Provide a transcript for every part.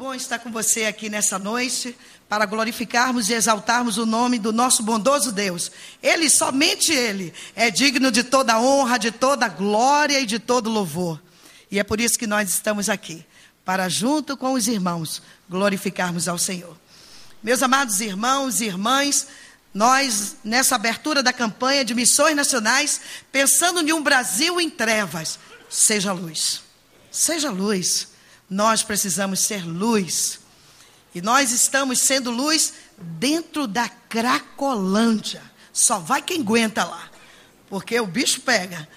bom estar com você aqui nessa noite para glorificarmos e exaltarmos o nome do nosso bondoso Deus. Ele, somente Ele, é digno de toda honra, de toda glória e de todo louvor. E é por isso que nós estamos aqui, para junto com os irmãos glorificarmos ao Senhor. Meus amados irmãos e irmãs, nós, nessa abertura da campanha de missões nacionais, pensando em um Brasil em trevas, seja luz. Seja luz. Nós precisamos ser luz. E nós estamos sendo luz dentro da Cracolândia. Só vai quem aguenta lá. Porque o bicho pega.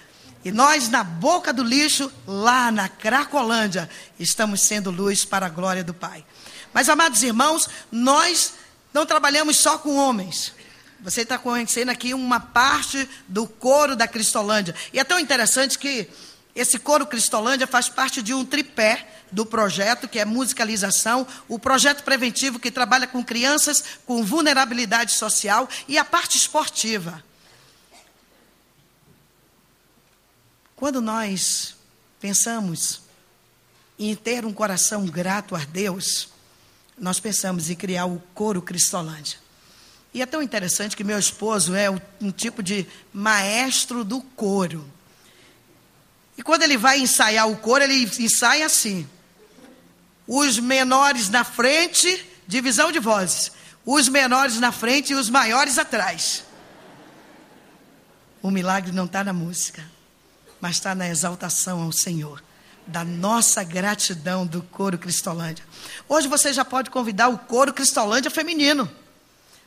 E nós, na boca do lixo, lá na Cracolândia, estamos sendo luz para a glória do Pai. Mas, amados irmãos, nós não trabalhamos só com homens. Você está conhecendo aqui uma parte do coro da Cristolândia. E é tão interessante que esse coro Cristolândia faz parte de um tripé do projeto, que é musicalização, o projeto preventivo que trabalha com crianças com vulnerabilidade social e a parte esportiva. Quando nós pensamos em ter um coração grato a Deus, nós pensamos em criar o coro Cristolândia. E é tão interessante que meu esposo é um tipo de maestro do coro. E quando ele vai ensaiar o coro, ele ensaia assim: os menores na frente, divisão de vozes. Os menores na frente e os maiores atrás. O milagre não está na música, mas está na exaltação ao Senhor, da nossa gratidão do coro Cristolândia. Hoje você já pode convidar o coro Cristolândia feminino.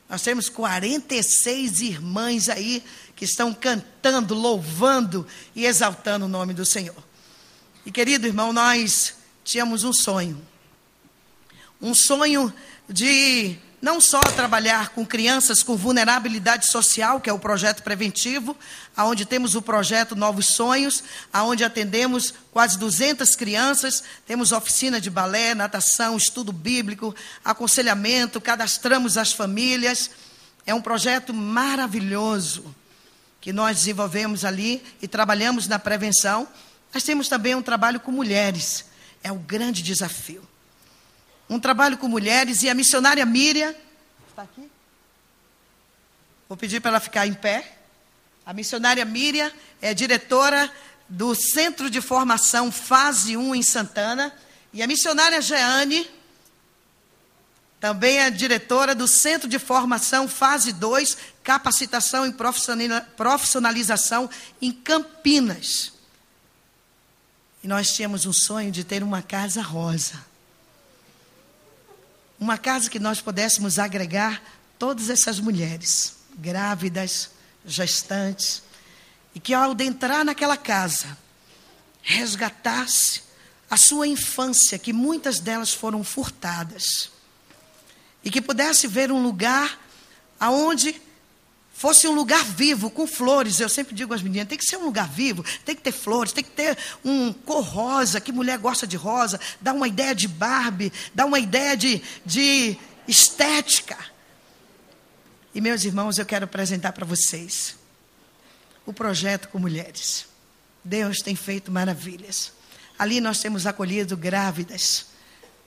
Nós temos 46 irmãs aí que estão cantando, louvando e exaltando o nome do Senhor. E querido irmão, nós tínhamos um sonho. Um sonho de não só trabalhar com crianças com vulnerabilidade social, que é o projeto preventivo, aonde temos o projeto Novos Sonhos, aonde atendemos quase 200 crianças, temos oficina de balé, natação, estudo bíblico, aconselhamento, cadastramos as famílias. É um projeto maravilhoso que nós desenvolvemos ali e trabalhamos na prevenção. Mas temos também um trabalho com mulheres. É o grande desafio um trabalho com mulheres e a missionária Miriam está aqui. Vou pedir para ela ficar em pé. A missionária Miriam é diretora do Centro de Formação Fase 1 em Santana. E a missionária Jeane também é diretora do Centro de Formação Fase 2, Capacitação e Profissionalização em Campinas. E nós tínhamos um sonho de ter uma casa rosa. Uma casa que nós pudéssemos agregar todas essas mulheres, grávidas, gestantes, e que ao entrar naquela casa, resgatasse a sua infância, que muitas delas foram furtadas, e que pudesse ver um lugar aonde fosse um lugar vivo, com flores. Eu sempre digo às meninas: tem que ser um lugar vivo, tem que ter flores, tem que ter um cor rosa, que mulher gosta de rosa, dá uma ideia de Barbie, dá uma ideia de, de estética. E, meus irmãos, eu quero apresentar para vocês o projeto com mulheres. Deus tem feito maravilhas. Ali nós temos acolhido grávidas,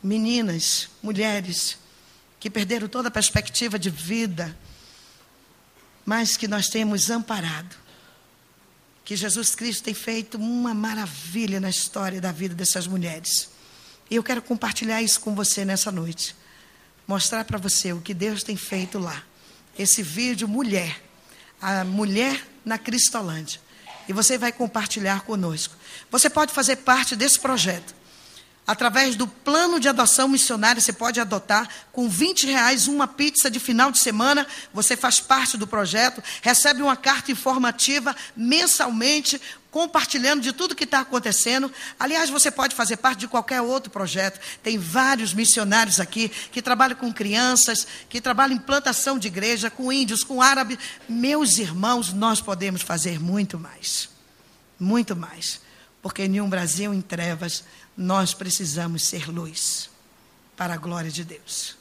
meninas, mulheres que perderam toda a perspectiva de vida mas que nós temos amparado. Que Jesus Cristo tem feito uma maravilha na história da vida dessas mulheres. E eu quero compartilhar isso com você nessa noite. Mostrar para você o que Deus tem feito lá. Esse vídeo Mulher, a mulher na Cristolândia. E você vai compartilhar conosco. Você pode fazer parte desse projeto. Através do plano de adoção missionária, você pode adotar com 20 reais uma pizza de final de semana. Você faz parte do projeto, recebe uma carta informativa mensalmente, compartilhando de tudo que está acontecendo. Aliás, você pode fazer parte de qualquer outro projeto. Tem vários missionários aqui que trabalham com crianças, que trabalham em plantação de igreja, com índios, com árabes. Meus irmãos, nós podemos fazer muito mais. Muito mais. Porque em um Brasil em trevas nós precisamos ser luz para a glória de Deus.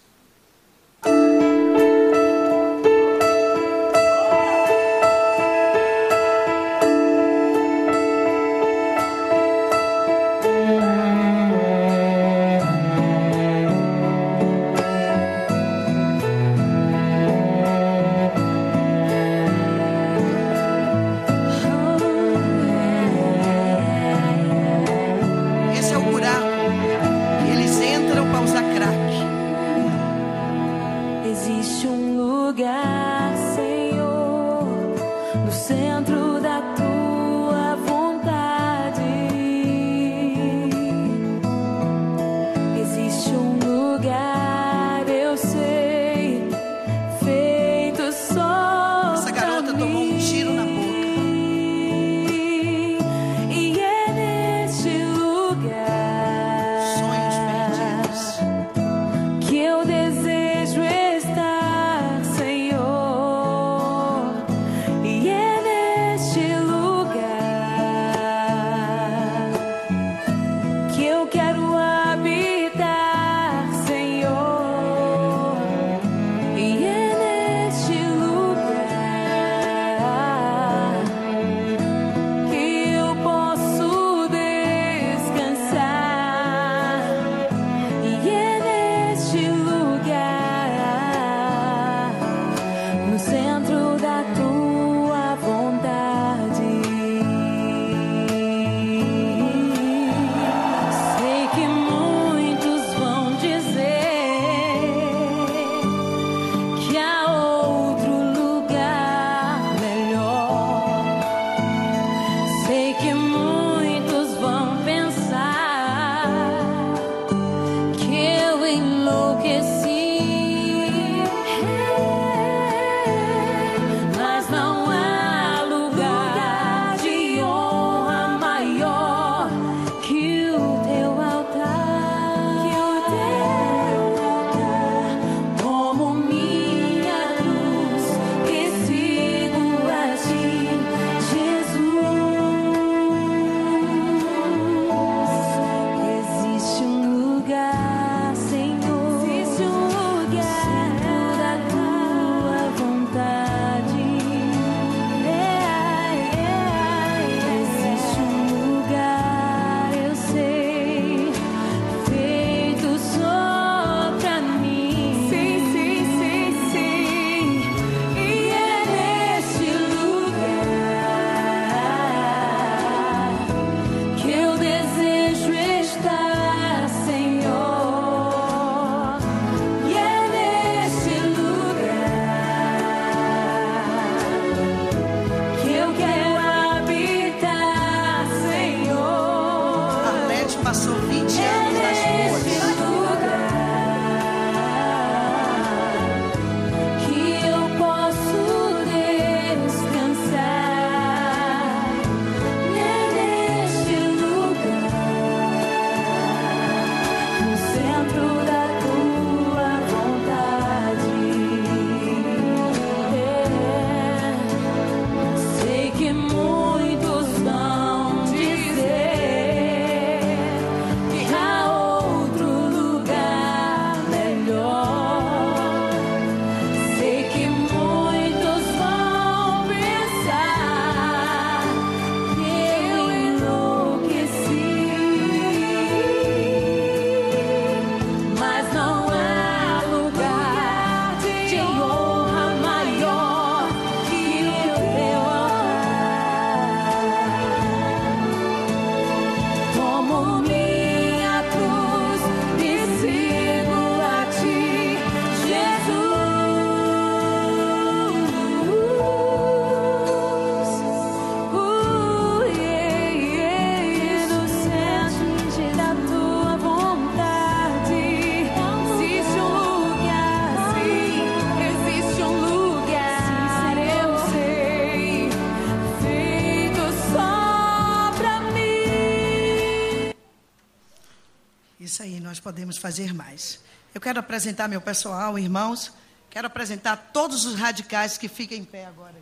Podemos fazer mais. Eu quero apresentar meu pessoal, irmãos. Quero apresentar todos os radicais que ficam em pé agora.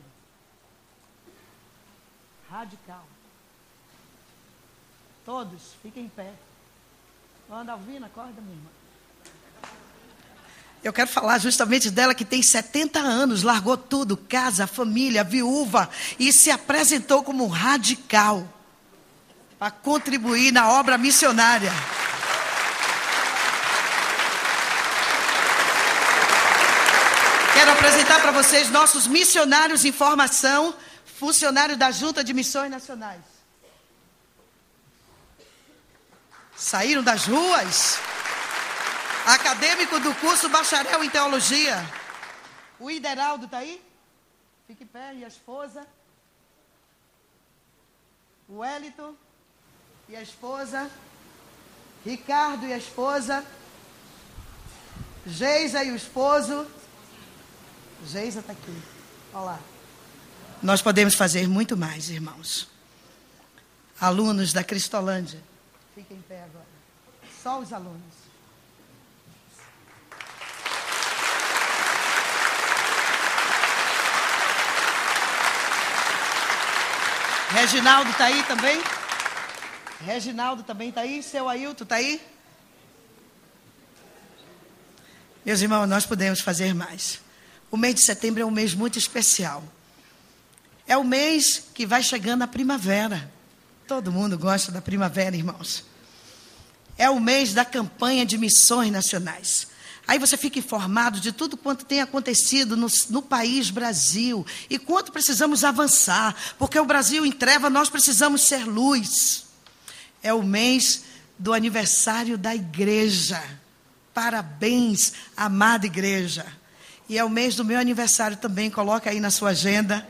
Radical. Todos, fiquem em pé. Anda, Alvina, acorda, minha irmã. Eu quero falar justamente dela que tem 70 anos, largou tudo, casa, família, viúva, e se apresentou como radical para contribuir na obra missionária. Quero apresentar para vocês nossos missionários em formação, funcionário da Junta de Missões Nacionais. Saíram das ruas. Acadêmico do curso Bacharel em Teologia. O Ideraldo está aí? Fique em pé. E a esposa? O Wellington e a esposa? Ricardo e a esposa? Geisa e o esposo? Geisa está aqui. Olha lá. Nós podemos fazer muito mais, irmãos. Alunos da Cristolândia. Fiquem em pé agora. Só os alunos. Reginaldo está aí também? Reginaldo também está aí? Seu Ailton está aí? Meus irmãos, nós podemos fazer mais. O mês de setembro é um mês muito especial. É o mês que vai chegando a primavera. Todo mundo gosta da primavera, irmãos. É o mês da campanha de missões nacionais. Aí você fica informado de tudo quanto tem acontecido no, no, país Brasil e quanto precisamos avançar, porque o Brasil em treva, nós precisamos ser luz. É o mês do aniversário da igreja. Parabéns, amada igreja. E é o mês do meu aniversário também, coloca aí na sua agenda.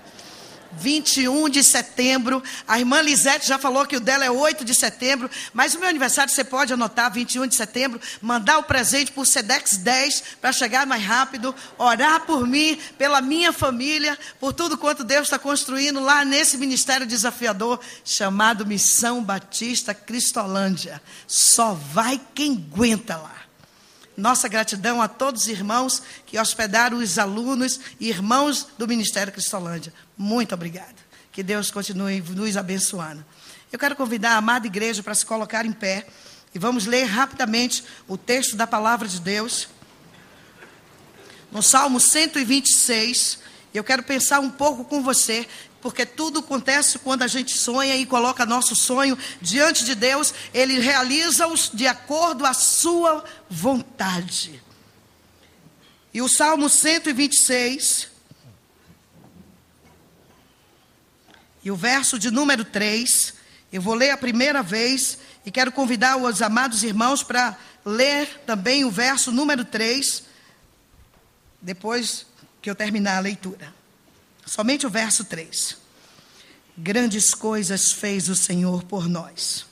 21 de setembro. A irmã Lisete já falou que o dela é 8 de setembro, mas o meu aniversário você pode anotar 21 de setembro, mandar o presente por Sedex 10 para chegar mais rápido, orar por mim, pela minha família, por tudo quanto Deus está construindo lá nesse ministério desafiador chamado Missão Batista Cristolândia. Só vai quem aguenta lá. Nossa gratidão a todos os irmãos que hospedaram os alunos e irmãos do Ministério Cristolândia. Muito obrigada. Que Deus continue nos abençoando. Eu quero convidar a amada igreja para se colocar em pé e vamos ler rapidamente o texto da palavra de Deus. No Salmo 126, eu quero pensar um pouco com você, porque tudo acontece quando a gente sonha e coloca nosso sonho diante de Deus, Ele realiza-os de acordo à sua vontade. E o Salmo 126, E o verso de número 3, eu vou ler a primeira vez e quero convidar os amados irmãos para ler também o verso número 3, depois que eu terminar a leitura. Somente o verso 3. Grandes coisas fez o Senhor por nós,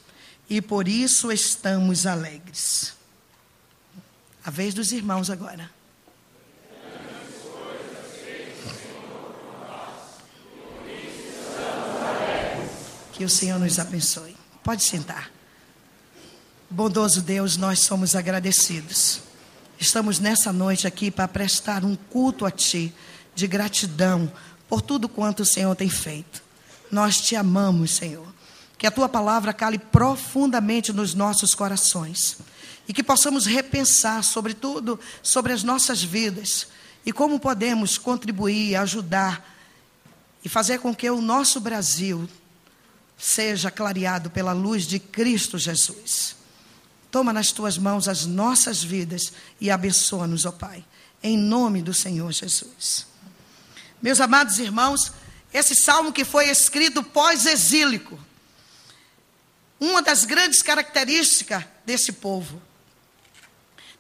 e por isso estamos alegres. A vez dos irmãos agora. Que o Senhor nos abençoe. Pode sentar. Bondoso Deus, nós somos agradecidos. Estamos nessa noite aqui para prestar um culto a Ti, de gratidão por tudo quanto o Senhor tem feito. Nós te amamos, Senhor. Que a Tua palavra cale profundamente nos nossos corações. E que possamos repensar, sobretudo, sobre as nossas vidas. E como podemos contribuir, ajudar e fazer com que o nosso Brasil seja clareado pela luz de Cristo Jesus. Toma nas tuas mãos as nossas vidas e abençoa-nos, ó Pai, em nome do Senhor Jesus. Meus amados irmãos, esse salmo que foi escrito pós-exílico, uma das grandes características desse povo,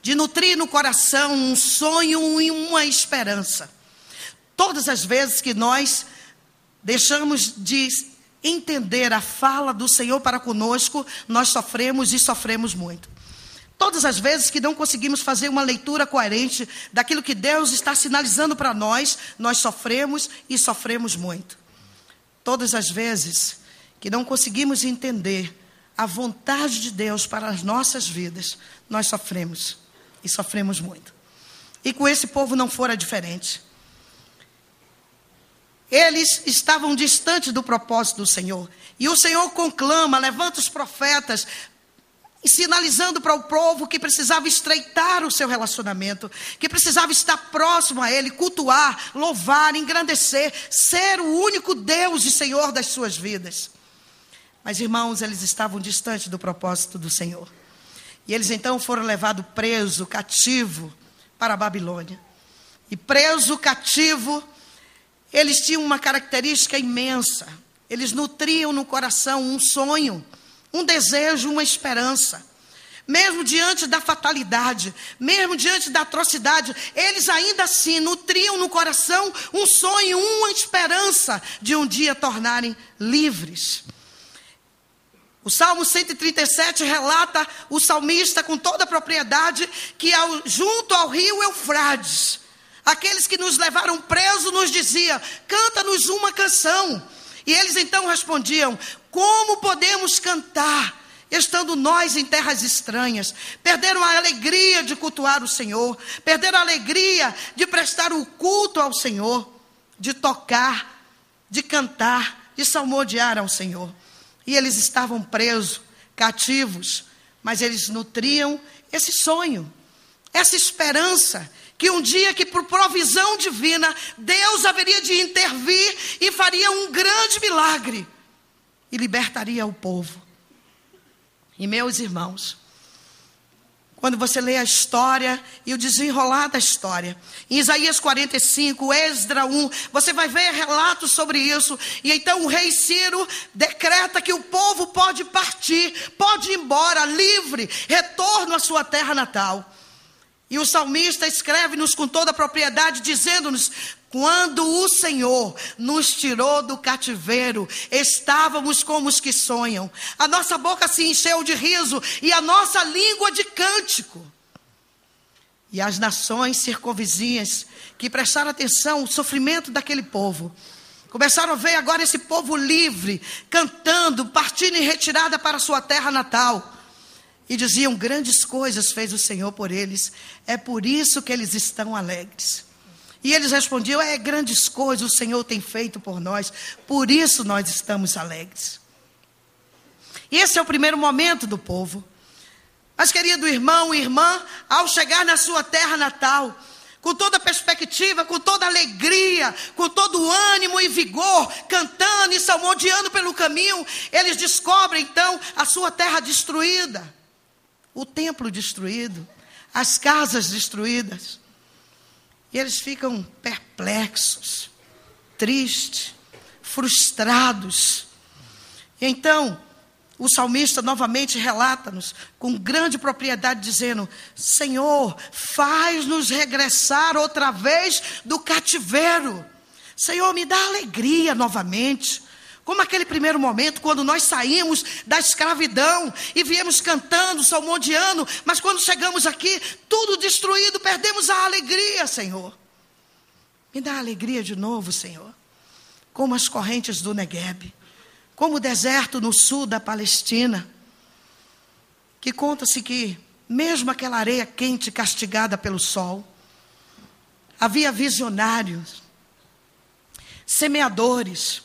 de nutrir no coração um sonho e uma esperança. Todas as vezes que nós deixamos de entender a fala do Senhor para conosco, nós sofremos e sofremos muito. Todas as vezes que não conseguimos fazer uma leitura coerente daquilo que Deus está sinalizando para nós, nós sofremos e sofremos muito. Todas as vezes que não conseguimos entender a vontade de Deus para as nossas vidas, nós sofremos e sofremos muito. E com esse povo não fora diferente. Eles estavam distantes do propósito do Senhor. E o Senhor conclama, levanta os profetas, sinalizando para o povo que precisava estreitar o seu relacionamento, que precisava estar próximo a Ele, cultuar, louvar, engrandecer, ser o único Deus e Senhor das suas vidas. Mas, irmãos, eles estavam distantes do propósito do Senhor. E eles então foram levados preso, cativo, para a Babilônia. E preso, cativo, eles tinham uma característica imensa. Eles nutriam no coração um sonho, um desejo, uma esperança. Mesmo diante da fatalidade, mesmo diante da atrocidade, eles ainda assim nutriam no coração um sonho, uma esperança de um dia tornarem livres. O Salmo 137 relata o salmista com toda a propriedade que ao, junto ao rio Eufrades, Aqueles que nos levaram presos nos diziam: canta-nos uma canção. E eles então respondiam: como podemos cantar? Estando nós em terras estranhas, perderam a alegria de cultuar o Senhor, perderam a alegria de prestar o culto ao Senhor, de tocar, de cantar, de salmodiar ao Senhor. E eles estavam presos, cativos, mas eles nutriam esse sonho, essa esperança que um dia que por provisão divina Deus haveria de intervir e faria um grande milagre e libertaria o povo. E meus irmãos, quando você lê a história e o desenrolar da história, em Isaías 45, Esdra 1, você vai ver relatos sobre isso. E então o rei Ciro decreta que o povo pode partir, pode ir embora livre, retorno à sua terra natal. E o salmista escreve-nos com toda a propriedade, dizendo-nos: quando o Senhor nos tirou do cativeiro, estávamos como os que sonham. A nossa boca se encheu de riso e a nossa língua de cântico. E as nações circunvizinhas que prestaram atenção ao sofrimento daquele povo, começaram a ver agora esse povo livre, cantando, partindo em retirada para sua terra natal. E diziam: Grandes coisas fez o Senhor por eles, é por isso que eles estão alegres. E eles respondiam: É grandes coisas o Senhor tem feito por nós, por isso nós estamos alegres. Esse é o primeiro momento do povo. Mas, querido irmão e irmã, ao chegar na sua terra natal, com toda perspectiva, com toda alegria, com todo ânimo e vigor, cantando e salmodiando pelo caminho, eles descobrem então a sua terra destruída o templo destruído, as casas destruídas. E eles ficam perplexos, tristes, frustrados. E então, o salmista novamente relata-nos com grande propriedade, dizendo: Senhor, faz-nos regressar outra vez do cativeiro. Senhor, me dá alegria novamente. Como aquele primeiro momento, quando nós saímos da escravidão e viemos cantando, salmodiando, mas quando chegamos aqui, tudo destruído, perdemos a alegria, Senhor. Me dá alegria de novo, Senhor. Como as correntes do Negueb, como o deserto no sul da Palestina, que conta-se que, mesmo aquela areia quente castigada pelo sol, havia visionários, semeadores,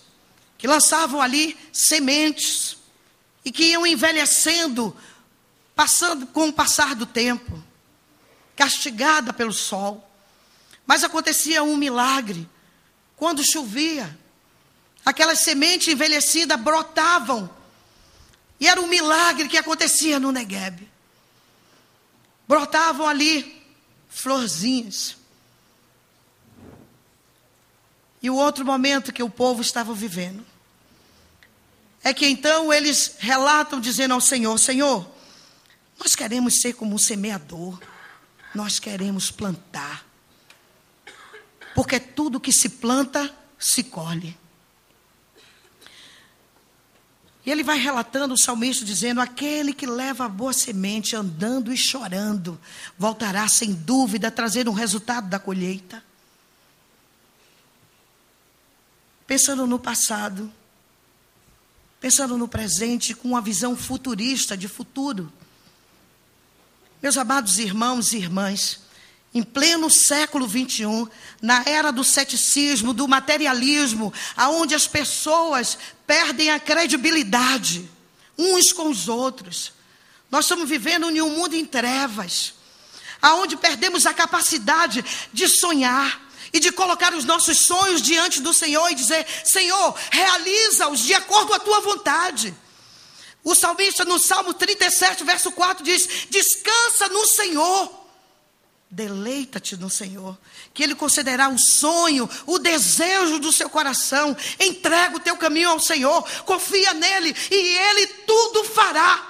que lançavam ali sementes e que iam envelhecendo, passando com o passar do tempo, castigada pelo sol. Mas acontecia um milagre. Quando chovia, aquelas sementes envelhecidas brotavam. E era um milagre que acontecia no Negueb. Brotavam ali florzinhas. E o outro momento que o povo estava vivendo é que então eles relatam dizendo ao Senhor: Senhor, nós queremos ser como um semeador, nós queremos plantar, porque tudo que se planta se colhe. E ele vai relatando o salmista dizendo: Aquele que leva a boa semente andando e chorando, voltará sem dúvida a trazer um resultado da colheita. Pensando no passado, pensando no presente com uma visão futurista de futuro. Meus amados irmãos e irmãs, em pleno século XXI, na era do ceticismo, do materialismo, aonde as pessoas perdem a credibilidade uns com os outros, nós estamos vivendo em um mundo em trevas, aonde perdemos a capacidade de sonhar, e de colocar os nossos sonhos diante do Senhor e dizer: Senhor, realiza-os de acordo com a tua vontade. O salmista no Salmo 37, verso 4 diz: Descansa no Senhor. Deleita-te no Senhor, que Ele concederá o sonho, o desejo do seu coração. Entrega o teu caminho ao Senhor, confia nele e Ele tudo fará.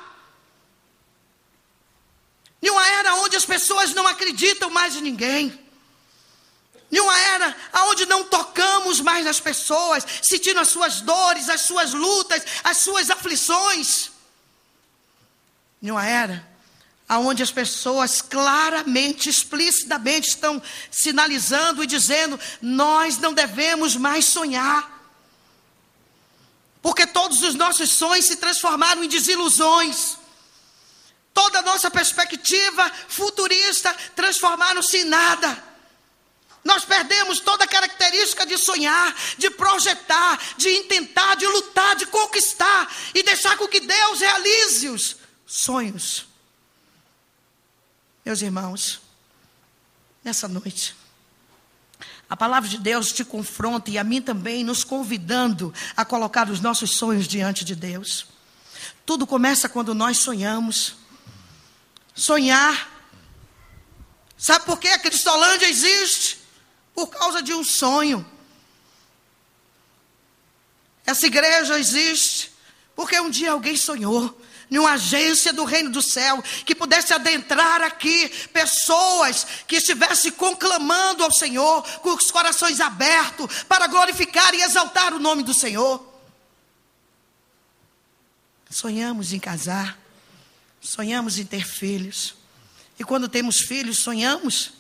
Em uma era onde as pessoas não acreditam mais em ninguém, em uma era onde não tocamos mais nas pessoas, sentindo as suas dores, as suas lutas, as suas aflições. Em uma era onde as pessoas claramente, explicitamente estão sinalizando e dizendo: nós não devemos mais sonhar. Porque todos os nossos sonhos se transformaram em desilusões. Toda a nossa perspectiva futurista transformaram-se em nada. Nós perdemos toda a característica de sonhar, de projetar, de intentar, de lutar, de conquistar e deixar com que Deus realize os sonhos. Meus irmãos, nessa noite, a palavra de Deus te confronta e a mim também, nos convidando a colocar os nossos sonhos diante de Deus. Tudo começa quando nós sonhamos. Sonhar. Sabe por que a Cristolândia existe? Por causa de um sonho. Essa igreja existe porque um dia alguém sonhou nenhuma agência do reino do céu que pudesse adentrar aqui pessoas que estivessem conclamando ao Senhor com os corações abertos para glorificar e exaltar o nome do Senhor. Sonhamos em casar, sonhamos em ter filhos. E quando temos filhos, sonhamos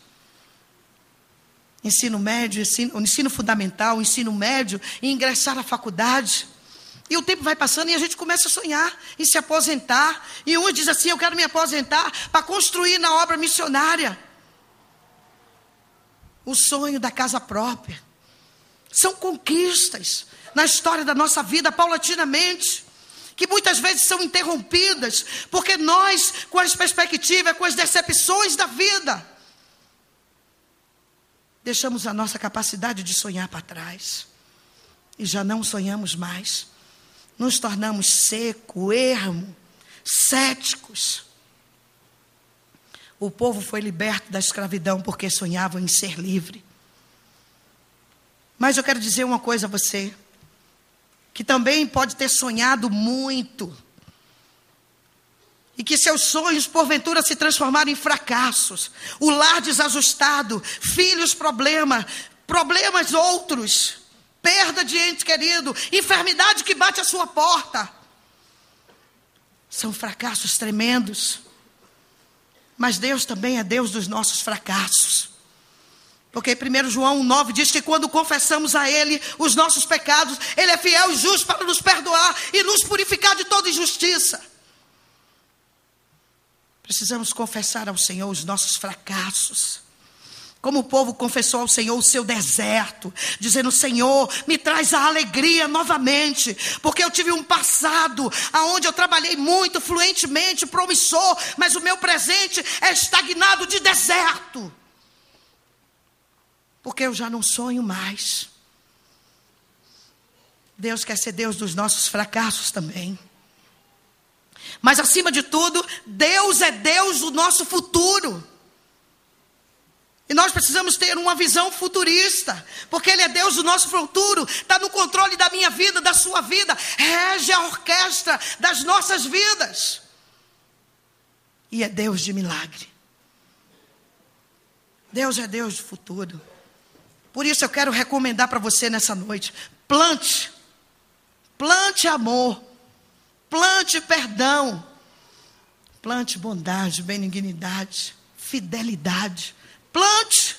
ensino médio, ensino, ensino fundamental, ensino médio, e ingressar na faculdade. E o tempo vai passando e a gente começa a sonhar em se aposentar. E um diz assim: Eu quero me aposentar para construir na obra missionária. O sonho da casa própria. São conquistas na história da nossa vida, paulatinamente, que muitas vezes são interrompidas, porque nós, com as perspectivas, com as decepções da vida, deixamos a nossa capacidade de sonhar para trás. E já não sonhamos mais. Nos tornamos seco, ermo, céticos. O povo foi liberto da escravidão porque sonhava em ser livre. Mas eu quero dizer uma coisa a você, que também pode ter sonhado muito, e que seus sonhos, porventura, se transformaram em fracassos, o lar desajustado, filhos problema, problemas outros, perda de ente querido, enfermidade que bate a sua porta. São fracassos tremendos. Mas Deus também é Deus dos nossos fracassos. Porque 1 João 9 diz que quando confessamos a Ele os nossos pecados, Ele é fiel e justo para nos perdoar e nos purificar de toda injustiça. Precisamos confessar ao Senhor os nossos fracassos. Como o povo confessou ao Senhor o seu deserto, dizendo: Senhor, me traz a alegria novamente, porque eu tive um passado aonde eu trabalhei muito, fluentemente, promissor, mas o meu presente é estagnado de deserto. Porque eu já não sonho mais. Deus quer ser Deus dos nossos fracassos também. Mas acima de tudo, Deus é Deus do nosso futuro. E nós precisamos ter uma visão futurista, porque Ele é Deus do nosso futuro, está no controle da minha vida, da sua vida, rege a orquestra das nossas vidas. E é Deus de milagre. Deus é Deus do futuro. Por isso eu quero recomendar para você nessa noite: plante, plante amor Plante perdão. Plante bondade, benignidade, fidelidade. Plante.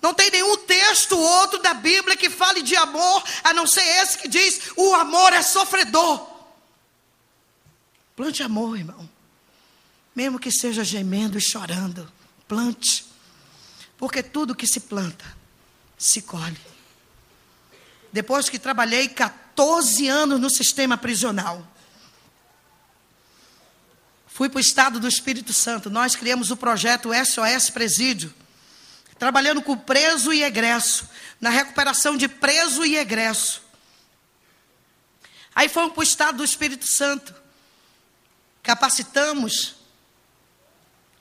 Não tem nenhum texto outro da Bíblia que fale de amor, a não ser esse que diz: o amor é sofredor. Plante amor, irmão. Mesmo que seja gemendo e chorando, plante. Porque tudo que se planta, se colhe. Depois que trabalhei 14 14 anos no sistema prisional. Fui para o estado do Espírito Santo. Nós criamos o projeto SOS Presídio, trabalhando com preso e egresso, na recuperação de preso e egresso. Aí fomos para o estado do Espírito Santo. Capacitamos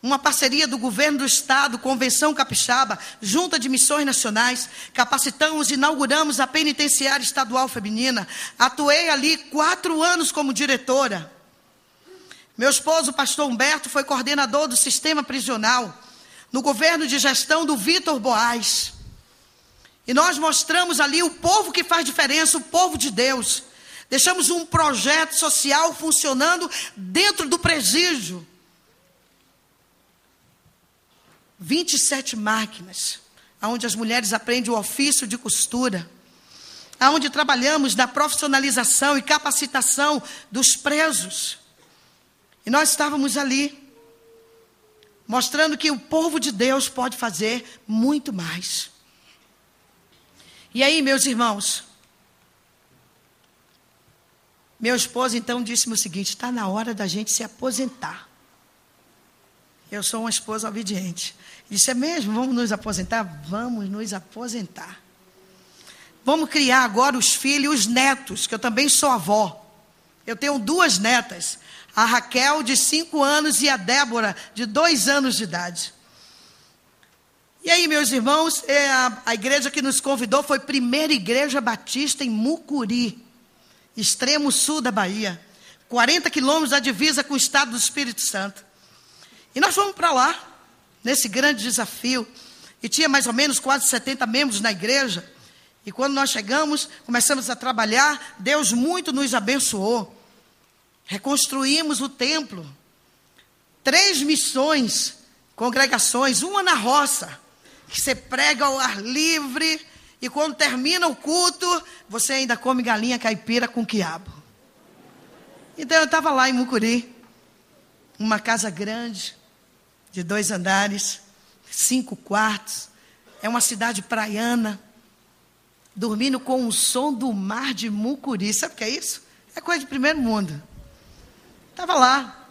uma parceria do governo do estado, Convenção Capixaba, Junta de Missões Nacionais, capacitamos e inauguramos a penitenciária estadual feminina. Atuei ali quatro anos como diretora. Meu esposo, pastor Humberto, foi coordenador do sistema prisional, no governo de gestão do Vitor Boaz. E nós mostramos ali o povo que faz diferença, o povo de Deus. Deixamos um projeto social funcionando dentro do presídio 27 máquinas, onde as mulheres aprendem o ofício de costura, onde trabalhamos na profissionalização e capacitação dos presos. E nós estávamos ali, mostrando que o povo de Deus pode fazer muito mais. E aí, meus irmãos, meu esposo então disse-me o seguinte: está na hora da gente se aposentar. Eu sou uma esposa obediente. Disse: É mesmo? Vamos nos aposentar? Vamos nos aposentar. Vamos criar agora os filhos e os netos, que eu também sou avó. Eu tenho duas netas, a Raquel, de cinco anos, e a Débora, de dois anos de idade. E aí, meus irmãos, é a, a igreja que nos convidou foi Primeira Igreja Batista em Mucuri, extremo sul da Bahia. 40 quilômetros da divisa com o estado do Espírito Santo. E nós fomos para lá, nesse grande desafio. E tinha mais ou menos quase 70 membros na igreja. E quando nós chegamos, começamos a trabalhar, Deus muito nos abençoou. Reconstruímos o templo. Três missões, congregações, uma na roça, que você prega ao ar livre, e quando termina o culto, você ainda come galinha caipira com quiabo. Então eu estava lá em Mucuri, uma casa grande, de dois andares, cinco quartos, é uma cidade praiana, dormindo com o som do mar de Mucuri. Sabe o que é isso? É coisa de primeiro mundo. Estava lá.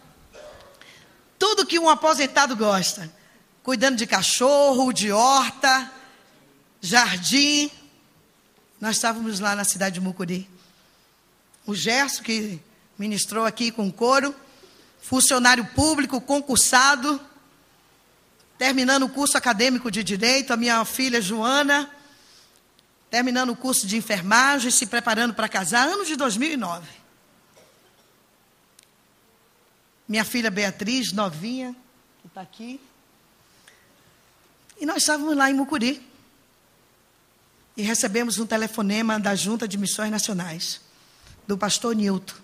Tudo que um aposentado gosta. Cuidando de cachorro, de horta, jardim. Nós estávamos lá na cidade de Mucuri. O Gerson, que ministrou aqui com coro, funcionário público, concursado, terminando o curso acadêmico de Direito, a minha filha Joana, terminando o curso de enfermagem, se preparando para casar, ano de 2009. Minha filha Beatriz, novinha, que está aqui. E nós estávamos lá em Mucuri. E recebemos um telefonema da Junta de Missões Nacionais, do pastor Nilton.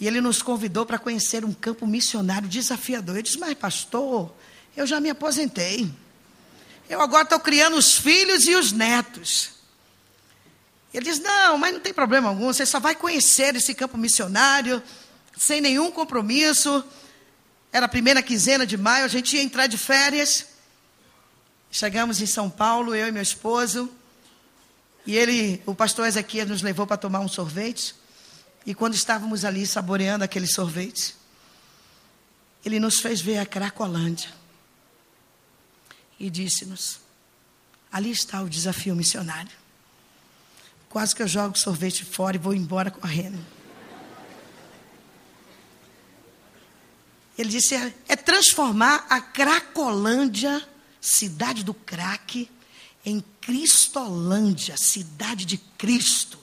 E ele nos convidou para conhecer um campo missionário desafiador. Eu disse, mas pastor, eu já me aposentei. Eu agora estou criando os filhos e os netos. Ele diz: Não, mas não tem problema algum, você só vai conhecer esse campo missionário, sem nenhum compromisso. Era a primeira quinzena de maio, a gente ia entrar de férias. Chegamos em São Paulo, eu e meu esposo. E ele, o pastor Ezequiel, nos levou para tomar um sorvete. E quando estávamos ali saboreando aquele sorvete, ele nos fez ver a Cracolândia. E disse-nos: ali está o desafio missionário. Quase que eu jogo sorvete fora e vou embora correndo. Ele disse: é, é transformar a Cracolândia, cidade do crack, em Cristolândia, cidade de Cristo.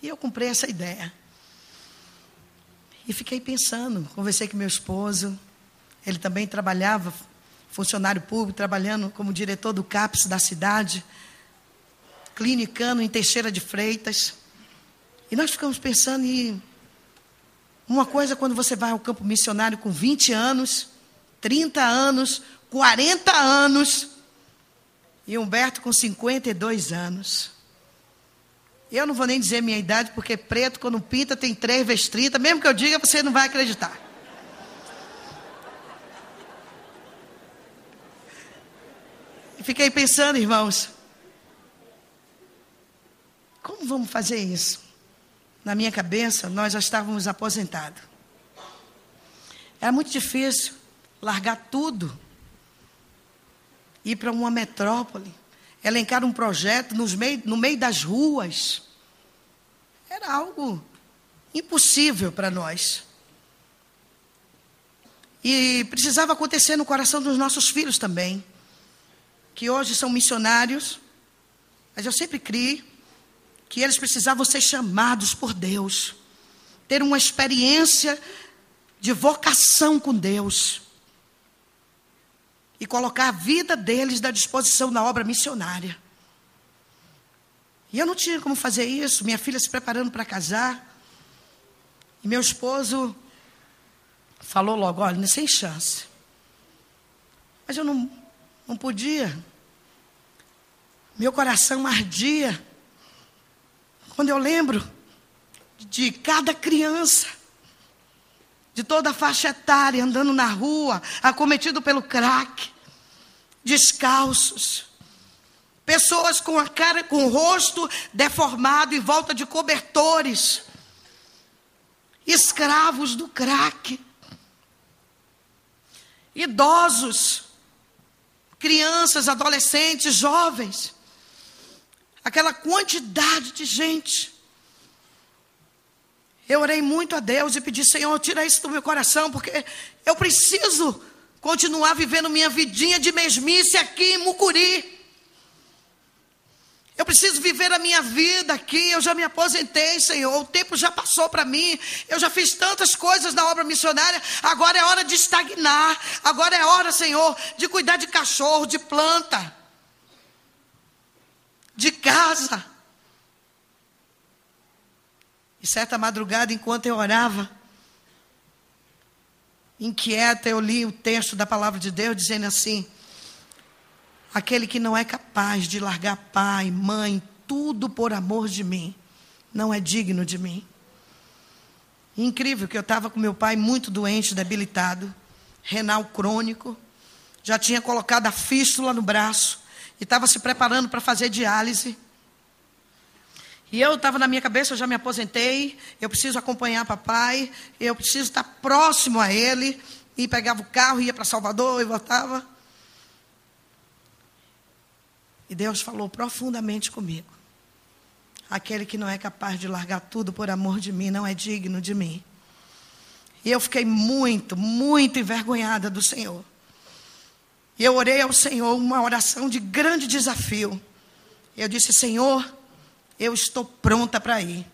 E eu comprei essa ideia. E fiquei pensando, conversei com meu esposo, ele também trabalhava, funcionário público, trabalhando como diretor do CAPS da cidade, clinicando em Teixeira de Freitas. E nós ficamos pensando em uma coisa quando você vai ao campo missionário com 20 anos, 30 anos, 40 anos, e Humberto com 52 anos. Eu não vou nem dizer minha idade, porque preto, quando pinta, tem três 30. Mesmo que eu diga, você não vai acreditar. Fiquei pensando, irmãos, como vamos fazer isso? Na minha cabeça, nós já estávamos aposentados. Era muito difícil largar tudo, ir para uma metrópole elencar um projeto nos meio, no meio das ruas. Era algo impossível para nós. E precisava acontecer no coração dos nossos filhos também, que hoje são missionários, mas eu sempre criei que eles precisavam ser chamados por Deus, ter uma experiência de vocação com Deus e colocar a vida deles à disposição na obra missionária. E eu não tinha como fazer isso, minha filha se preparando para casar. E meu esposo falou logo: olha, sem chance. Mas eu não, não podia. Meu coração ardia. Quando eu lembro de cada criança de toda a faixa etária, andando na rua, acometido pelo crack, descalços. Pessoas com a cara, com o rosto deformado em volta de cobertores. Escravos do crack. Idosos, crianças, adolescentes, jovens. Aquela quantidade de gente. Eu orei muito a Deus e pedi, Senhor, tira isso do meu coração, porque eu preciso continuar vivendo minha vidinha de mesmice aqui em Mucuri. Eu preciso viver a minha vida aqui. Eu já me aposentei, Senhor. O tempo já passou para mim. Eu já fiz tantas coisas na obra missionária. Agora é hora de estagnar. Agora é hora, Senhor, de cuidar de cachorro, de planta, de casa. E certa madrugada, enquanto eu orava, inquieta, eu li o texto da palavra de Deus dizendo assim: Aquele que não é capaz de largar pai, mãe, tudo por amor de mim, não é digno de mim. Incrível que eu estava com meu pai muito doente, debilitado, renal crônico, já tinha colocado a fístula no braço e estava se preparando para fazer diálise. E eu estava na minha cabeça, eu já me aposentei, eu preciso acompanhar papai, eu preciso estar próximo a ele. E pegava o carro, ia para Salvador e voltava. E Deus falou profundamente comigo. Aquele que não é capaz de largar tudo por amor de mim não é digno de mim. E eu fiquei muito, muito envergonhada do Senhor. E eu orei ao Senhor uma oração de grande desafio. Eu disse: Senhor, eu estou pronta para ir.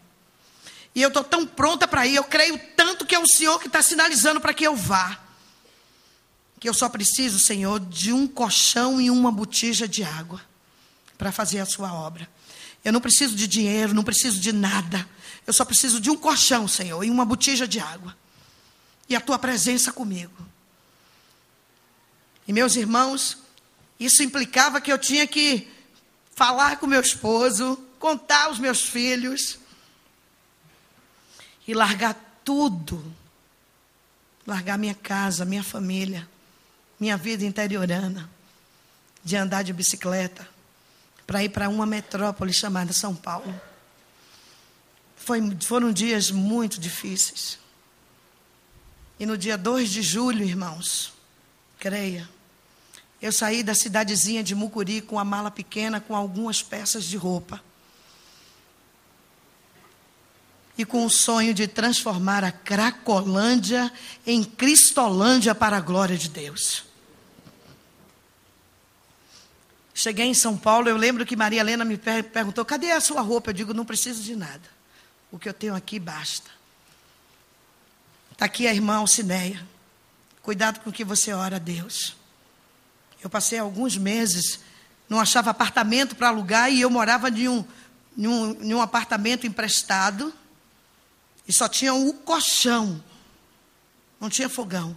E eu estou tão pronta para ir, eu creio tanto que é o Senhor que está sinalizando para que eu vá. Que eu só preciso, Senhor, de um colchão e uma botija de água para fazer a sua obra. Eu não preciso de dinheiro, não preciso de nada. Eu só preciso de um colchão, Senhor, e uma botija de água. E a tua presença comigo. E meus irmãos, isso implicava que eu tinha que falar com meu esposo, contar os meus filhos e largar tudo. Largar minha casa, minha família, minha vida interiorana, de andar de bicicleta para ir para uma metrópole chamada São Paulo. Foi, foram dias muito difíceis. E no dia 2 de julho, irmãos, creia, eu saí da cidadezinha de Mucuri com a mala pequena, com algumas peças de roupa. E com o sonho de transformar a Cracolândia em Cristolândia para a glória de Deus. Cheguei em São Paulo, eu lembro que Maria Helena me perguntou: cadê a sua roupa? Eu digo: não preciso de nada. O que eu tenho aqui basta. Está aqui a irmã Alcineia. Cuidado com o que você ora a Deus. Eu passei alguns meses, não achava apartamento para alugar e eu morava em um, um, em um apartamento emprestado e só tinha um colchão. Não tinha fogão.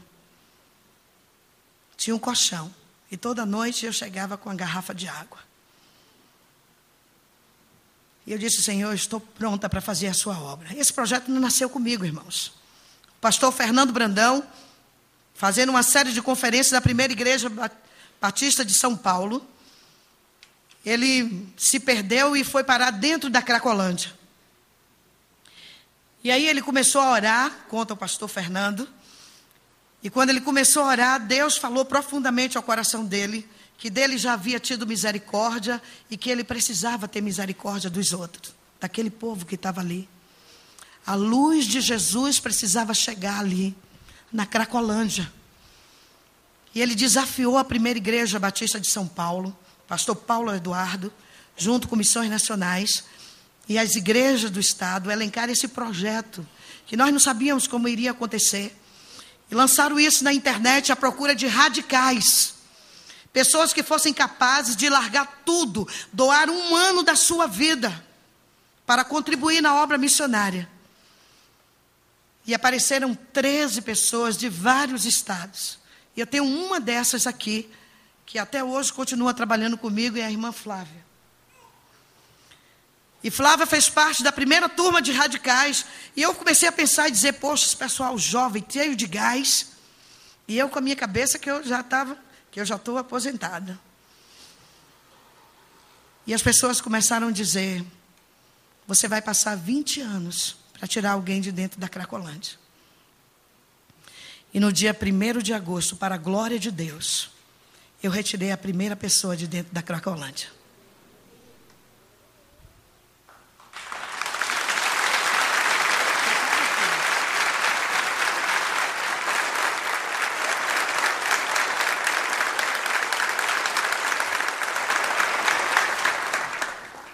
Tinha um colchão. E toda noite eu chegava com a garrafa de água. E eu disse, Senhor, estou pronta para fazer a sua obra. Esse projeto não nasceu comigo, irmãos. O pastor Fernando Brandão, fazendo uma série de conferências da primeira igreja batista de São Paulo, ele se perdeu e foi parar dentro da Cracolândia. E aí ele começou a orar, conta o pastor Fernando, e quando ele começou a orar, Deus falou profundamente ao coração dele que dele já havia tido misericórdia e que ele precisava ter misericórdia dos outros, daquele povo que estava ali. A luz de Jesus precisava chegar ali, na Cracolândia. E ele desafiou a primeira igreja batista de São Paulo, pastor Paulo Eduardo, junto com missões nacionais e as igrejas do estado, a elencar esse projeto, que nós não sabíamos como iria acontecer. E lançaram isso na internet à procura de radicais. Pessoas que fossem capazes de largar tudo, doar um ano da sua vida para contribuir na obra missionária. E apareceram 13 pessoas de vários estados. E eu tenho uma dessas aqui, que até hoje continua trabalhando comigo, é a irmã Flávia. E Flávia fez parte da primeira turma de radicais. E eu comecei a pensar e dizer, poxa, esse pessoal jovem, cheio de gás. E eu com a minha cabeça que eu já estava, que eu já estou aposentada. E as pessoas começaram a dizer, você vai passar 20 anos para tirar alguém de dentro da Cracolândia. E no dia 1 de agosto, para a glória de Deus, eu retirei a primeira pessoa de dentro da Cracolândia.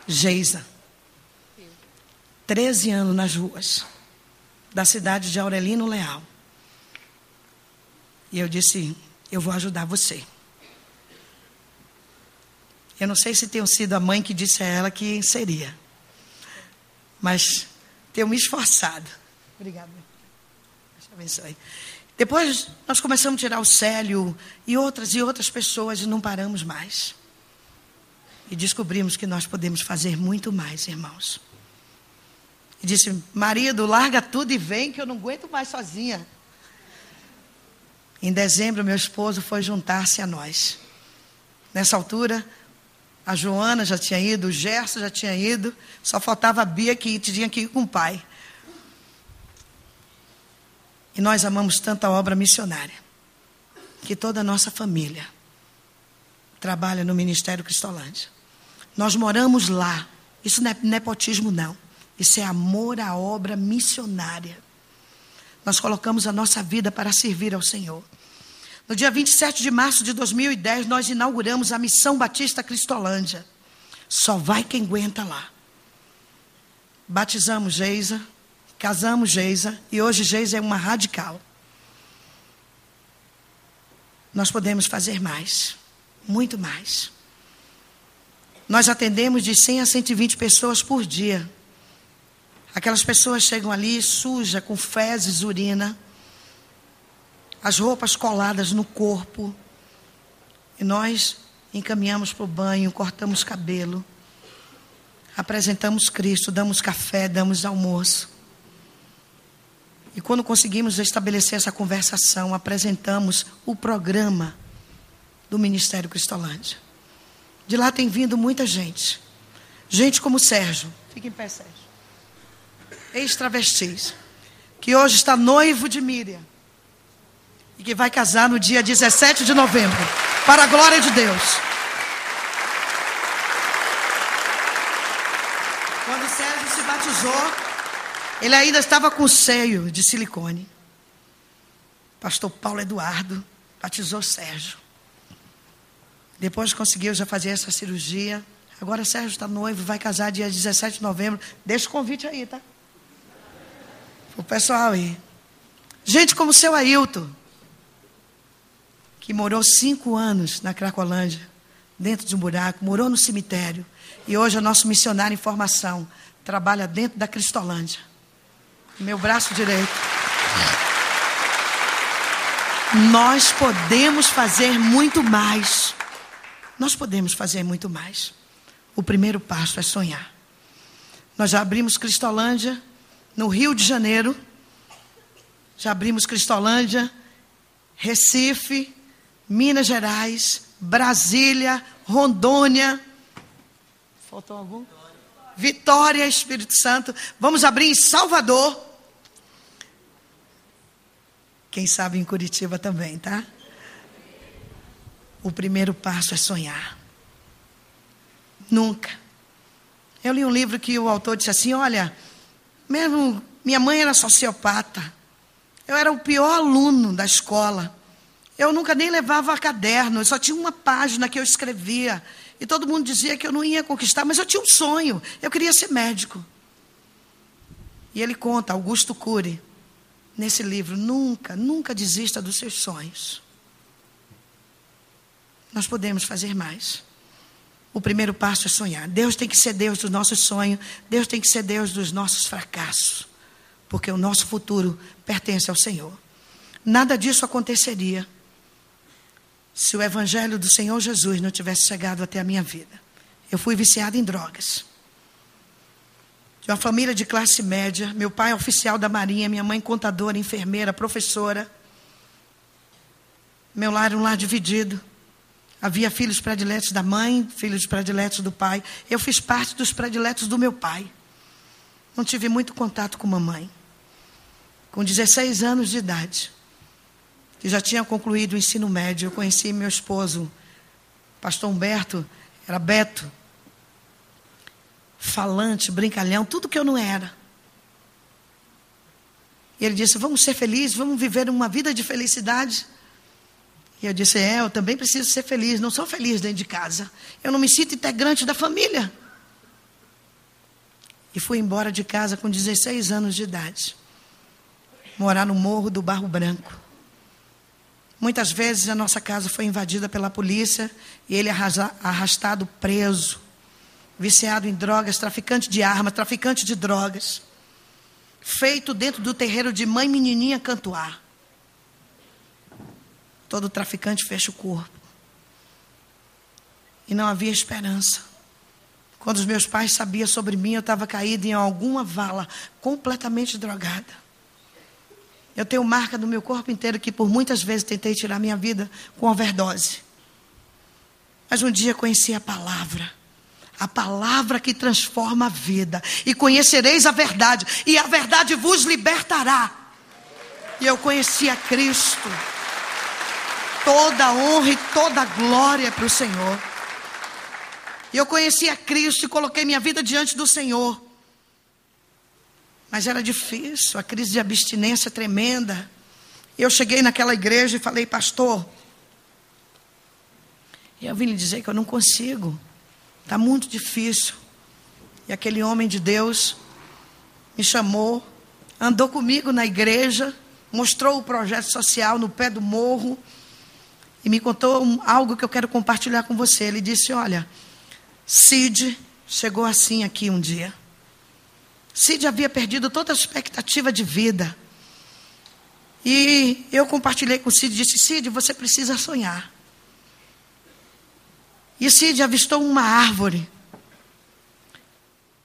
Geisa. 13 anos nas ruas da cidade de Aurelino Leal. E eu disse: Eu vou ajudar você. Eu não sei se tenho sido a mãe que disse a ela que seria, mas tenho me esforçado. Obrigada. Deus abençoe. Depois nós começamos a tirar o Célio e outras e outras pessoas e não paramos mais. E descobrimos que nós podemos fazer muito mais, irmãos. E disse: Marido, larga tudo e vem, que eu não aguento mais sozinha. Em dezembro, meu esposo foi juntar-se a nós. Nessa altura, a Joana já tinha ido, o Gerson já tinha ido, só faltava a Bia que tinha que ir com o pai. E nós amamos tanto a obra missionária, que toda a nossa família trabalha no Ministério Cristolândia. Nós moramos lá. Isso não é nepotismo, não. Isso é amor à obra missionária. Nós colocamos a nossa vida para servir ao Senhor. No dia 27 de março de 2010, nós inauguramos a Missão Batista Cristolândia. Só vai quem aguenta lá. Batizamos Geisa, casamos Geisa, e hoje Geisa é uma radical. Nós podemos fazer mais, muito mais. Nós atendemos de 100 a 120 pessoas por dia. Aquelas pessoas chegam ali suja, com fezes, urina, as roupas coladas no corpo. E nós encaminhamos para o banho, cortamos cabelo, apresentamos Cristo, damos café, damos almoço. E quando conseguimos estabelecer essa conversação, apresentamos o programa do Ministério Cristolândia. De lá tem vindo muita gente. Gente como Sérgio. Fica em pé, Sérgio. Ex-travestis. Que hoje está noivo de Miriam. E que vai casar no dia 17 de novembro. Para a glória de Deus. Quando Sérgio se batizou, ele ainda estava com seio de silicone. Pastor Paulo Eduardo batizou Sérgio. Depois conseguiu já fazer essa cirurgia. Agora Sérgio está noivo, vai casar dia 17 de novembro. Deixa o convite aí, tá? O pessoal aí. Gente como o seu Ailton, que morou cinco anos na Cracolândia, dentro de um buraco, morou no cemitério. E hoje é nosso missionário em formação. Trabalha dentro da Cristolândia. Meu braço direito. Nós podemos fazer muito mais. Nós podemos fazer muito mais. O primeiro passo é sonhar. Nós já abrimos Cristolândia no Rio de Janeiro. Já abrimos Cristolândia, Recife, Minas Gerais, Brasília, Rondônia. Faltou algum? Vitória, Espírito Santo. Vamos abrir em Salvador. Quem sabe em Curitiba também, tá? O primeiro passo é sonhar. Nunca. Eu li um livro que o autor disse assim: olha, mesmo minha mãe era sociopata, eu era o pior aluno da escola. Eu nunca nem levava caderno, eu só tinha uma página que eu escrevia. E todo mundo dizia que eu não ia conquistar, mas eu tinha um sonho. Eu queria ser médico. E ele conta, Augusto Cury, nesse livro: nunca, nunca desista dos seus sonhos. Nós podemos fazer mais. O primeiro passo é sonhar. Deus tem que ser Deus dos nossos sonhos. Deus tem que ser Deus dos nossos fracassos. Porque o nosso futuro pertence ao Senhor. Nada disso aconteceria se o Evangelho do Senhor Jesus não tivesse chegado até a minha vida. Eu fui viciada em drogas. De uma família de classe média. Meu pai é oficial da Marinha, minha mãe contadora, enfermeira, professora. Meu lar era um lar dividido. Havia filhos prediletos da mãe, filhos prediletos do pai. Eu fiz parte dos prediletos do meu pai. Não tive muito contato com mamãe. Com 16 anos de idade, que já tinha concluído o ensino médio, eu conheci meu esposo, pastor Humberto, era Beto, falante, brincalhão, tudo que eu não era. E ele disse: Vamos ser felizes, vamos viver uma vida de felicidade. E eu disse: É, eu também preciso ser feliz. Não sou feliz dentro de casa. Eu não me sinto integrante da família. e fui embora de casa com 16 anos de idade. Morar no Morro do Barro Branco. Muitas vezes a nossa casa foi invadida pela polícia e ele arrastado preso, viciado em drogas, traficante de armas, traficante de drogas. Feito dentro do terreiro de mãe menininha cantuar. Todo traficante fecha o corpo. E não havia esperança. Quando os meus pais sabiam sobre mim, eu estava caída em alguma vala, completamente drogada. Eu tenho marca no meu corpo inteiro que por muitas vezes tentei tirar minha vida com overdose. Mas um dia conheci a palavra. A palavra que transforma a vida. E conhecereis a verdade. E a verdade vos libertará. E eu conheci a Cristo. Toda honra e toda glória para o Senhor. E eu conheci a Cristo e coloquei minha vida diante do Senhor. Mas era difícil, a crise de abstinência tremenda. Eu cheguei naquela igreja e falei, pastor, e eu vim lhe dizer que eu não consigo, está muito difícil. E aquele homem de Deus me chamou, andou comigo na igreja, mostrou o projeto social no pé do morro e me contou algo que eu quero compartilhar com você. Ele disse: Olha, Cid chegou assim aqui um dia. Cid havia perdido toda a expectativa de vida. E eu compartilhei com Cid e disse: Cid, você precisa sonhar. E Cid avistou uma árvore.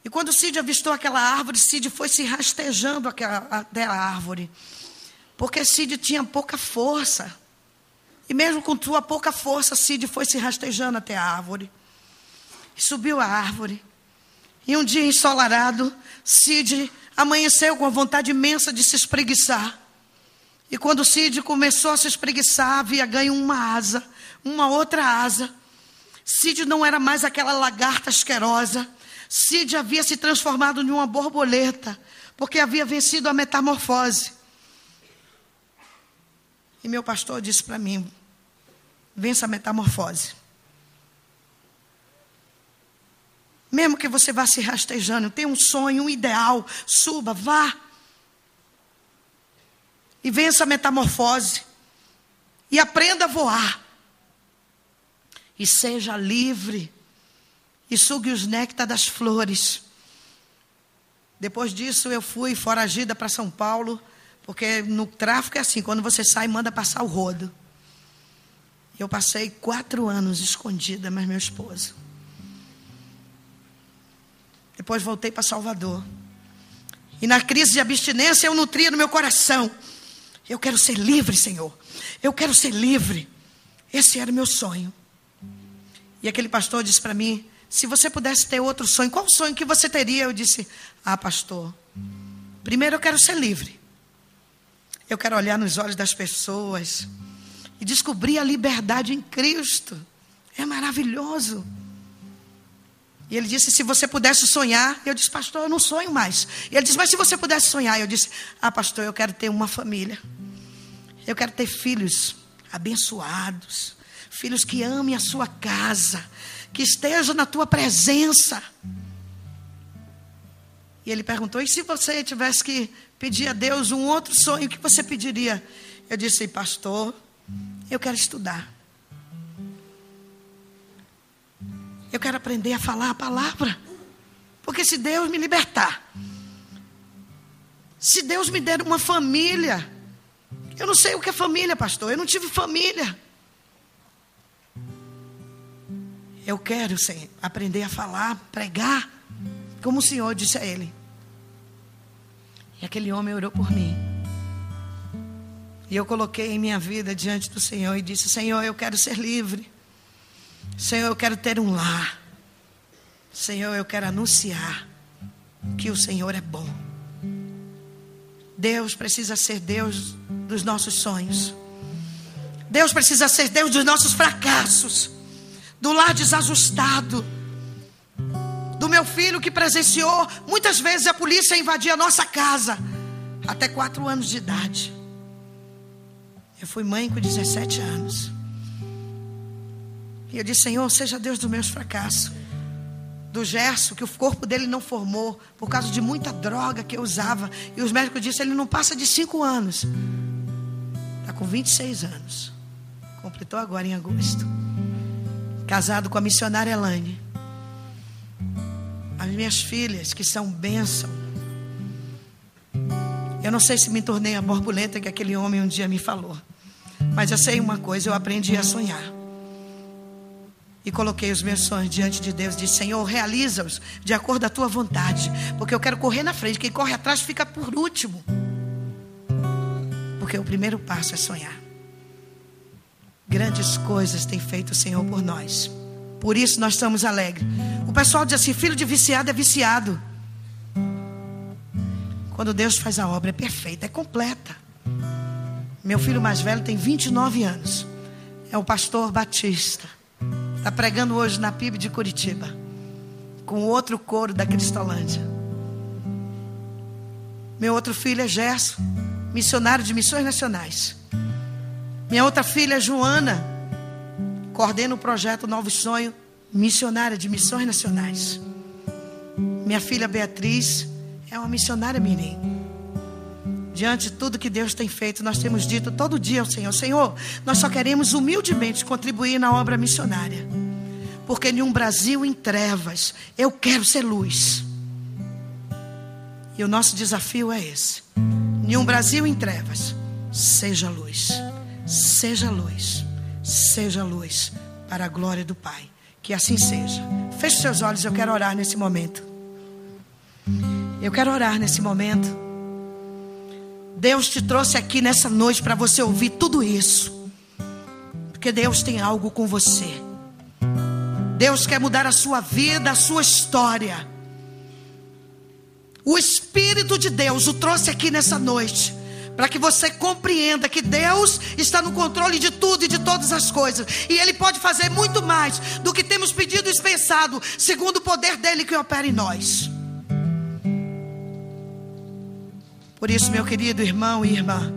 E quando Cid avistou aquela árvore, Cid foi se rastejando até a árvore. Porque Cid tinha pouca força. E mesmo com sua pouca força, Cid foi se rastejando até a árvore e subiu a árvore. E um dia ensolarado, Cid amanheceu com a vontade imensa de se espreguiçar. E quando Cid começou a se espreguiçar, havia ganho uma asa, uma outra asa. Cid não era mais aquela lagarta asquerosa. Cid havia se transformado em uma borboleta, porque havia vencido a metamorfose. E meu pastor disse para mim: vença a metamorfose. Mesmo que você vá se rastejando, tem um sonho, um ideal, suba, vá. E vença a metamorfose. E aprenda a voar. E seja livre. E sugue os néctar das flores. Depois disso, eu fui foragida para São Paulo, porque no tráfico é assim: quando você sai, manda passar o rodo. Eu passei quatro anos escondida, mas meu esposo. Depois voltei para Salvador. E na crise de abstinência eu nutria no meu coração. Eu quero ser livre, Senhor. Eu quero ser livre. Esse era o meu sonho. E aquele pastor disse para mim: se você pudesse ter outro sonho, qual sonho que você teria? Eu disse: ah, pastor, primeiro eu quero ser livre. Eu quero olhar nos olhos das pessoas e descobrir a liberdade em Cristo. É maravilhoso. E ele disse: Se você pudesse sonhar, eu disse, Pastor, eu não sonho mais. E ele disse: Mas se você pudesse sonhar, eu disse: Ah, Pastor, eu quero ter uma família. Eu quero ter filhos abençoados, filhos que amem a sua casa, que estejam na tua presença. E ele perguntou: E se você tivesse que pedir a Deus um outro sonho, o que você pediria? Eu disse: Pastor, eu quero estudar. Eu quero aprender a falar a palavra. Porque se Deus me libertar, se Deus me der uma família, eu não sei o que é família, pastor, eu não tive família. Eu quero sim, aprender a falar, pregar, como o Senhor disse a ele. E aquele homem orou por mim. E eu coloquei em minha vida diante do Senhor e disse: Senhor, eu quero ser livre. Senhor, eu quero ter um lar. Senhor, eu quero anunciar que o Senhor é bom. Deus precisa ser Deus dos nossos sonhos. Deus precisa ser Deus dos nossos fracassos. Do lar desajustado. Do meu filho que presenciou muitas vezes a polícia invadir a nossa casa. Até quatro anos de idade. Eu fui mãe com 17 anos. E eu disse: Senhor, seja Deus dos meus fracassos. do Gerson, que o corpo dele não formou por causa de muita droga que eu usava. E os médicos disseram, ele não passa de 5 anos. Está com 26 anos. Completou agora em agosto. Casado com a missionária Elaine. As minhas filhas, que são bênção. Eu não sei se me tornei a borbulenta que aquele homem um dia me falou. Mas eu sei uma coisa, eu aprendi a sonhar. E coloquei os meus sonhos diante de Deus. Disse: Senhor, realiza-os de acordo com a tua vontade. Porque eu quero correr na frente. Quem corre atrás fica por último. Porque o primeiro passo é sonhar. Grandes coisas tem feito o Senhor por nós. Por isso nós estamos alegres. O pessoal diz assim: filho de viciado é viciado. Quando Deus faz a obra, é perfeita, é completa. Meu filho mais velho tem 29 anos. É o pastor Batista. Está pregando hoje na PIB de Curitiba. Com outro coro da Cristolândia. Meu outro filho é Gerson, missionário de missões nacionais. Minha outra filha, Joana, coordena o projeto Novo Sonho, missionária de missões nacionais. Minha filha Beatriz é uma missionária mirim. Diante de tudo que Deus tem feito, nós temos dito todo dia ao Senhor: Senhor, nós só queremos humildemente contribuir na obra missionária. Porque em um Brasil em trevas, eu quero ser luz. E o nosso desafio é esse: em um Brasil em trevas, seja luz, seja luz, seja luz, para a glória do Pai. Que assim seja. Feche seus olhos, eu quero orar nesse momento. Eu quero orar nesse momento. Deus te trouxe aqui nessa noite para você ouvir tudo isso. Porque Deus tem algo com você. Deus quer mudar a sua vida, a sua história. O Espírito de Deus o trouxe aqui nessa noite. Para que você compreenda que Deus está no controle de tudo e de todas as coisas. E Ele pode fazer muito mais do que temos pedido e pensado, segundo o poder dele que opera em nós. Por isso, meu querido irmão e irmã,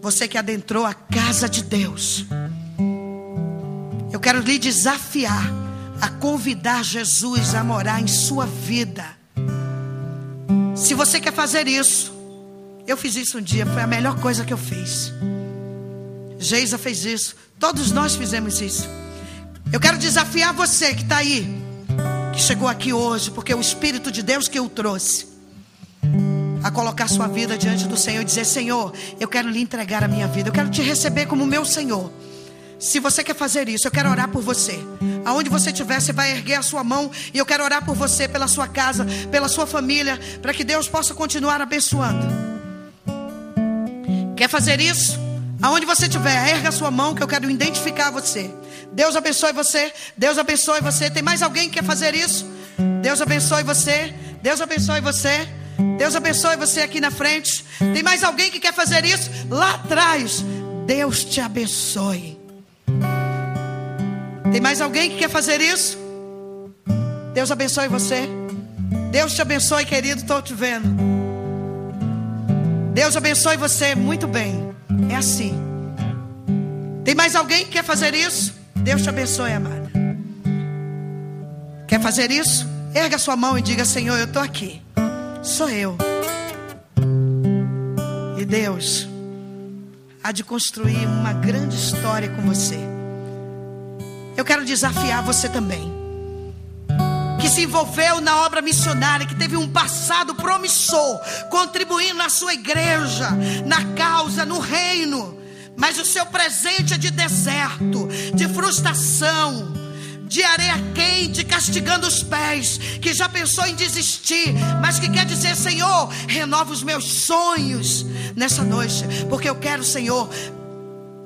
você que adentrou a casa de Deus, eu quero lhe desafiar a convidar Jesus a morar em sua vida. Se você quer fazer isso, eu fiz isso um dia, foi a melhor coisa que eu fiz. Geisa fez isso, todos nós fizemos isso. Eu quero desafiar você que está aí, que chegou aqui hoje, porque é o Espírito de Deus que o trouxe a colocar sua vida diante do Senhor e dizer: Senhor, eu quero lhe entregar a minha vida, eu quero te receber como meu Senhor. Se você quer fazer isso, eu quero orar por você. Aonde você estiver, você vai erguer a sua mão e eu quero orar por você, pela sua casa, pela sua família, para que Deus possa continuar abençoando. Quer fazer isso? Aonde você estiver, erga a sua mão que eu quero identificar você. Deus abençoe você. Deus abençoe você. Tem mais alguém que quer fazer isso? Deus abençoe você. Deus abençoe você. Deus abençoe você aqui na frente. Tem mais alguém que quer fazer isso? Lá atrás. Deus te abençoe. Tem mais alguém que quer fazer isso? Deus abençoe você. Deus te abençoe, querido. Estou te vendo. Deus abençoe você. Muito bem. É assim. Tem mais alguém que quer fazer isso? Deus te abençoe, amada. Quer fazer isso? Erga sua mão e diga: Senhor, eu estou aqui sou eu. E Deus há de construir uma grande história com você. Eu quero desafiar você também. Que se envolveu na obra missionária, que teve um passado promissor, contribuindo na sua igreja, na causa, no reino. Mas o seu presente é de deserto, de frustração, de areia quente, castigando os pés, que já pensou em desistir, mas que quer dizer: Senhor, renova os meus sonhos nessa noite, porque eu quero, Senhor,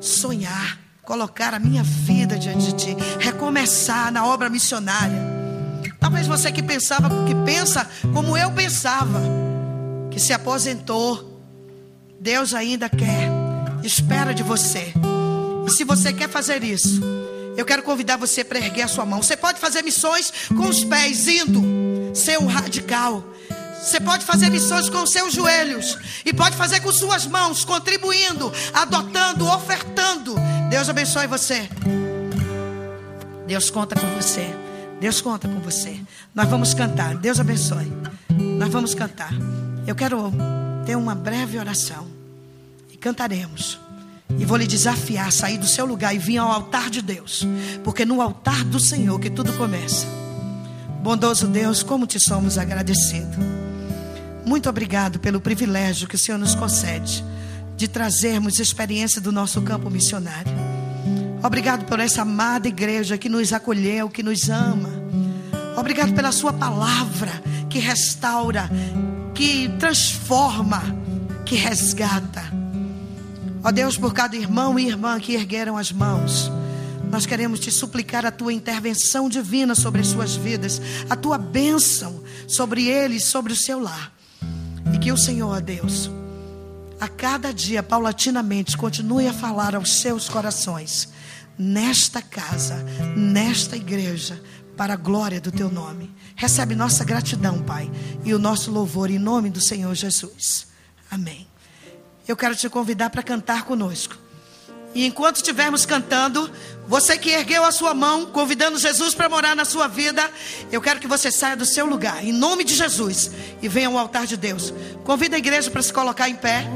sonhar, colocar a minha vida diante de Ti, recomeçar na obra missionária. Talvez você que pensava, que pensa como eu pensava, que se aposentou, Deus ainda quer, espera de você. E se você quer fazer isso, eu quero convidar você para erguer a sua mão. Você pode fazer missões com os pés, indo, ser um radical. Você pode fazer missões com os seus joelhos. E pode fazer com suas mãos, contribuindo, adotando, ofertando. Deus abençoe você. Deus conta com você. Deus conta com você. Nós vamos cantar. Deus abençoe. Nós vamos cantar. Eu quero ter uma breve oração. E cantaremos. E vou lhe desafiar a sair do seu lugar e vir ao altar de Deus. Porque no altar do Senhor que tudo começa. Bondoso Deus, como te somos agradecidos. Muito obrigado pelo privilégio que o Senhor nos concede de trazermos experiência do nosso campo missionário. Obrigado por essa amada igreja que nos acolheu, que nos ama. Obrigado pela Sua palavra que restaura, que transforma, que resgata. Ó Deus, por cada irmão e irmã que ergueram as mãos, nós queremos te suplicar a tua intervenção divina sobre as suas vidas, a tua bênção sobre eles, sobre o seu lar. E que o Senhor, ó Deus, a cada dia, paulatinamente, continue a falar aos seus corações, nesta casa, nesta igreja, para a glória do teu nome. Recebe nossa gratidão, Pai, e o nosso louvor em nome do Senhor Jesus. Amém. Eu quero te convidar para cantar conosco. E enquanto estivermos cantando, você que ergueu a sua mão, convidando Jesus para morar na sua vida, eu quero que você saia do seu lugar, em nome de Jesus, e venha ao altar de Deus. Convida a igreja para se colocar em pé.